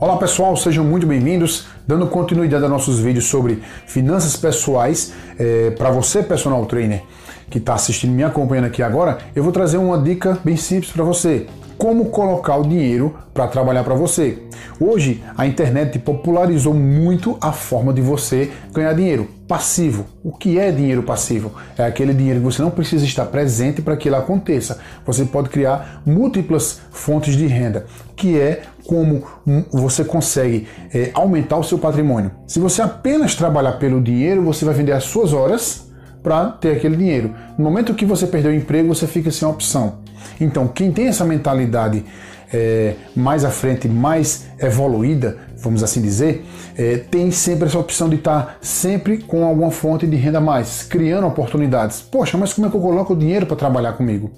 Olá pessoal, sejam muito bem-vindos. Dando continuidade a nossos vídeos sobre finanças pessoais, é, para você, personal trainer, que está assistindo, me acompanhando aqui agora, eu vou trazer uma dica bem simples para você como colocar o dinheiro para trabalhar para você. Hoje a internet popularizou muito a forma de você ganhar dinheiro passivo. O que é dinheiro passivo? É aquele dinheiro que você não precisa estar presente para que ele aconteça. Você pode criar múltiplas fontes de renda, que é como você consegue é, aumentar o seu patrimônio. Se você apenas trabalhar pelo dinheiro, você vai vender as suas horas para ter aquele dinheiro. No momento que você perdeu o emprego, você fica sem opção. Então, quem tem essa mentalidade é, mais à frente, mais evoluída, vamos assim dizer, é, tem sempre essa opção de estar sempre com alguma fonte de renda a mais, criando oportunidades. Poxa, mas como é que eu coloco o dinheiro para trabalhar comigo?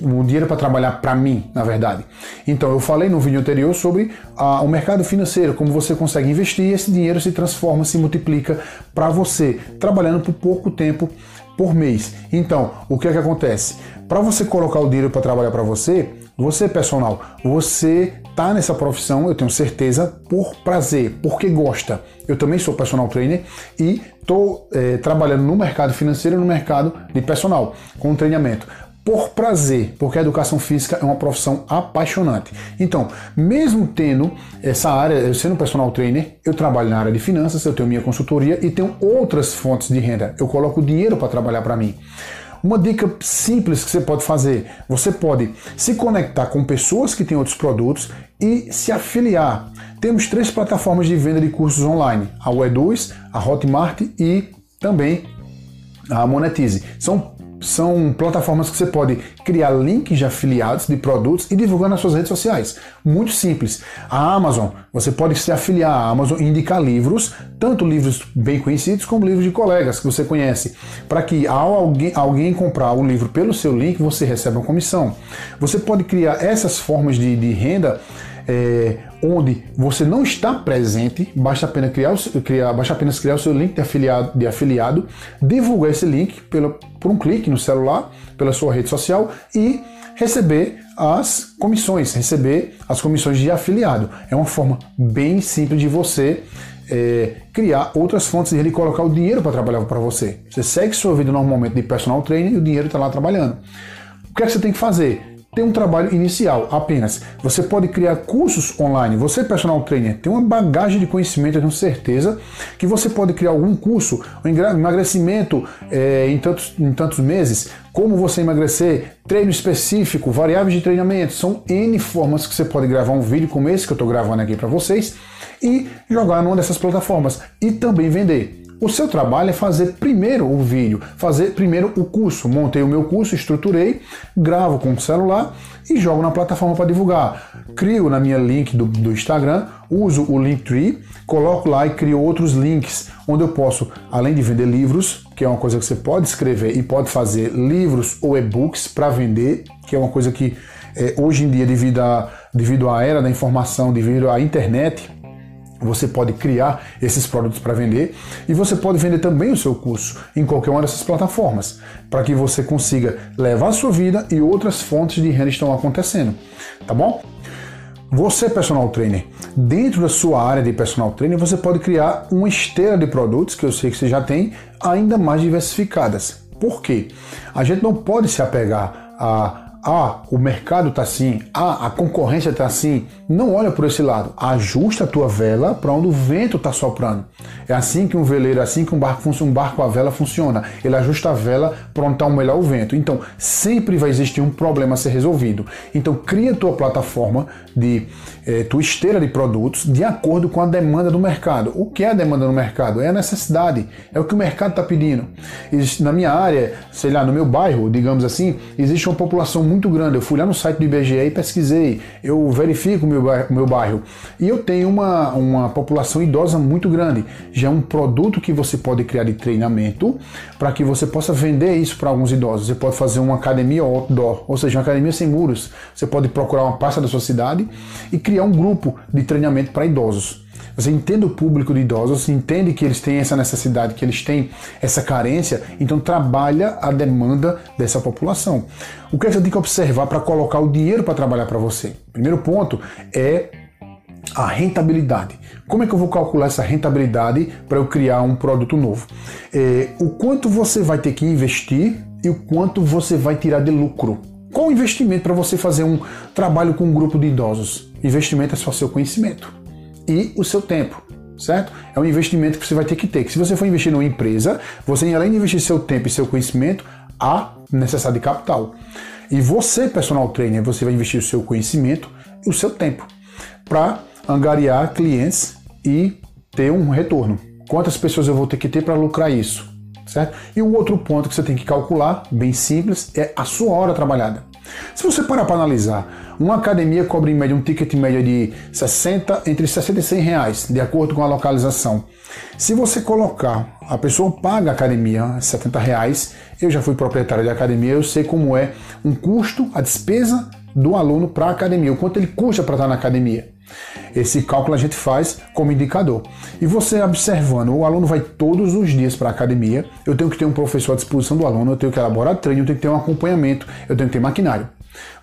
O dinheiro para trabalhar para mim, na verdade. Então, eu falei no vídeo anterior sobre a, o mercado financeiro, como você consegue investir e esse dinheiro se transforma, se multiplica para você, trabalhando por pouco tempo por mês. Então, o que é que acontece? Para você colocar o dinheiro para trabalhar para você, você personal, você tá nessa profissão, eu tenho certeza, por prazer, porque gosta. Eu também sou personal trainer e estou é, trabalhando no mercado financeiro, no mercado de personal, com treinamento por prazer, porque a educação física é uma profissão apaixonante. Então, mesmo tendo essa área, eu sendo personal trainer, eu trabalho na área de finanças, eu tenho minha consultoria e tenho outras fontes de renda. Eu coloco dinheiro para trabalhar para mim. Uma dica simples que você pode fazer: você pode se conectar com pessoas que têm outros produtos e se afiliar. Temos três plataformas de venda de cursos online: a Weduz, a Hotmart e também a Monetize. São são plataformas que você pode criar links de afiliados de produtos e divulgar nas suas redes sociais. Muito simples. A Amazon, você pode se afiliar à Amazon e indicar livros, tanto livros bem conhecidos como livros de colegas que você conhece, para que ao alguém, alguém comprar o livro pelo seu link, você receba uma comissão. Você pode criar essas formas de, de renda é, onde você não está presente, basta apenas criar, criar, basta apenas criar o seu link de afiliado, de afiliado divulgar esse link por um clique no celular, pela sua rede social e receber as comissões, receber as comissões de afiliado. É uma forma bem simples de você é, criar outras fontes e colocar o dinheiro para trabalhar para você. Você segue sua vida normalmente de personal trainer e o dinheiro está lá trabalhando. O que é que você tem que fazer? Tem um trabalho inicial apenas. Você pode criar cursos online. Você, personal trainer, tem uma bagagem de conhecimento, eu tenho certeza que você pode criar algum curso, um emagrecimento é, em, tantos, em tantos meses, como você emagrecer, treino específico, variáveis de treinamento. São N formas que você pode gravar um vídeo como esse que eu estou gravando aqui para vocês e jogar numa dessas plataformas e também vender. O seu trabalho é fazer primeiro o vídeo, fazer primeiro o curso. Montei o meu curso, estruturei, gravo com o celular e jogo na plataforma para divulgar. Crio na minha link do, do Instagram, uso o Linktree, coloco lá e crio outros links onde eu posso, além de vender livros, que é uma coisa que você pode escrever e pode fazer livros ou e-books para vender, que é uma coisa que é, hoje em dia, devido, a, devido à era da informação, devido à internet, você pode criar esses produtos para vender e você pode vender também o seu curso em qualquer uma dessas plataformas, para que você consiga levar a sua vida e outras fontes de renda estão acontecendo, tá bom? Você, personal trainer, dentro da sua área de personal trainer, você pode criar uma esteira de produtos que eu sei que você já tem, ainda mais diversificadas. Por quê? A gente não pode se apegar a ah, o mercado está assim, ah, a concorrência está assim. Não olha por esse lado. Ajusta a tua vela para onde o vento está soprando. É assim que um veleiro, é assim que um barco um barco a vela funciona. Ele ajusta a vela para onde está o melhor o vento. Então, sempre vai existir um problema a ser resolvido. Então, cria tua plataforma de eh, tua esteira de produtos de acordo com a demanda do mercado. O que é a demanda do mercado? É a necessidade, é o que o mercado está pedindo. Na minha área, sei lá, no meu bairro, digamos assim, existe uma população muito grande. Eu fui lá no site do IBGE e pesquisei, eu verifico o meu, meu bairro e eu tenho uma, uma população idosa muito grande. Já é um produto que você pode criar de treinamento para que você possa vender isso para alguns idosos. Você pode fazer uma academia outdoor, ou seja, uma academia sem muros. Você pode procurar uma praça da sua cidade e criar um grupo de treinamento para idosos. Você entende o público de idosos, você entende que eles têm essa necessidade, que eles têm essa carência, então trabalha a demanda dessa população. O que você tem que observar para colocar o dinheiro para trabalhar para você? Primeiro ponto é a rentabilidade. Como é que eu vou calcular essa rentabilidade para eu criar um produto novo? É, o quanto você vai ter que investir e o quanto você vai tirar de lucro. Qual o investimento para você fazer um trabalho com um grupo de idosos? Investimento é só seu conhecimento e o seu tempo, certo? É um investimento que você vai ter que ter. Que se você for investir numa empresa, você além de investir seu tempo e seu conhecimento, há necessidade de capital. E você, personal trainer, você vai investir o seu conhecimento e o seu tempo para angariar clientes e ter um retorno. Quantas pessoas eu vou ter que ter para lucrar isso? Certo? E o outro ponto que você tem que calcular, bem simples, é a sua hora trabalhada. Se você parar para analisar, uma academia cobra em média um ticket média de 60, entre 60 e 100 reais, de acordo com a localização. Se você colocar, a pessoa paga a academia 70 reais, eu já fui proprietário de academia, eu sei como é um custo, a despesa do aluno para a academia, o quanto ele custa para estar na academia. Esse cálculo a gente faz como indicador. E você observando, o aluno vai todos os dias para a academia, eu tenho que ter um professor à disposição do aluno, eu tenho que elaborar treino, eu tenho que ter um acompanhamento, eu tenho que ter maquinário.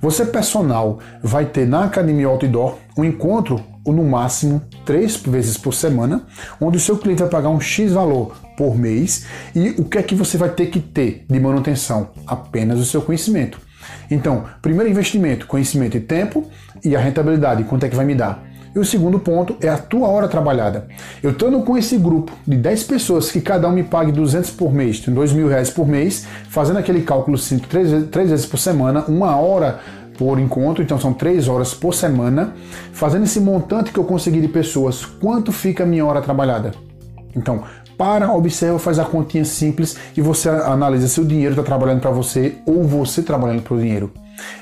Você, personal, vai ter na academia outdoor um encontro, ou no máximo três vezes por semana, onde o seu cliente vai pagar um X valor por mês e o que é que você vai ter que ter de manutenção? Apenas o seu conhecimento. Então, primeiro investimento, conhecimento e tempo, e a rentabilidade, quanto é que vai me dar? E o segundo ponto é a tua hora trabalhada. Eu estando com esse grupo de 10 pessoas que cada um me pague 200 por mês, 2 mil reais por mês, fazendo aquele cálculo 5, 3, 3 vezes por semana, uma hora por encontro, então são 3 horas por semana, fazendo esse montante que eu consegui de pessoas, quanto fica a minha hora trabalhada? Então, para, observa, faz a continha simples e você analisa se o dinheiro está trabalhando para você ou você trabalhando para o dinheiro.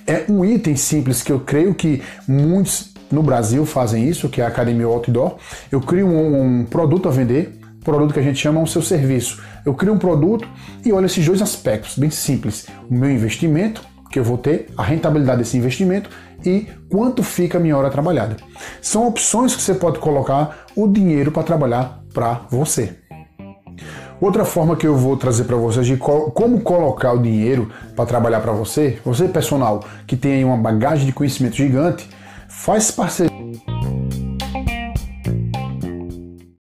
É um item simples que eu creio que muitos no Brasil fazem isso, que é a Academia Outdoor. Eu crio um, um produto a vender, produto que a gente chama o seu serviço. Eu crio um produto e olho esses dois aspectos, bem simples. O meu investimento, que eu vou ter, a rentabilidade desse investimento e quanto fica a minha hora trabalhada. São opções que você pode colocar o dinheiro para trabalhar para você. Outra forma que eu vou trazer para vocês de como colocar o dinheiro para trabalhar para você, você personal que tem aí uma bagagem de conhecimento gigante, faz parceria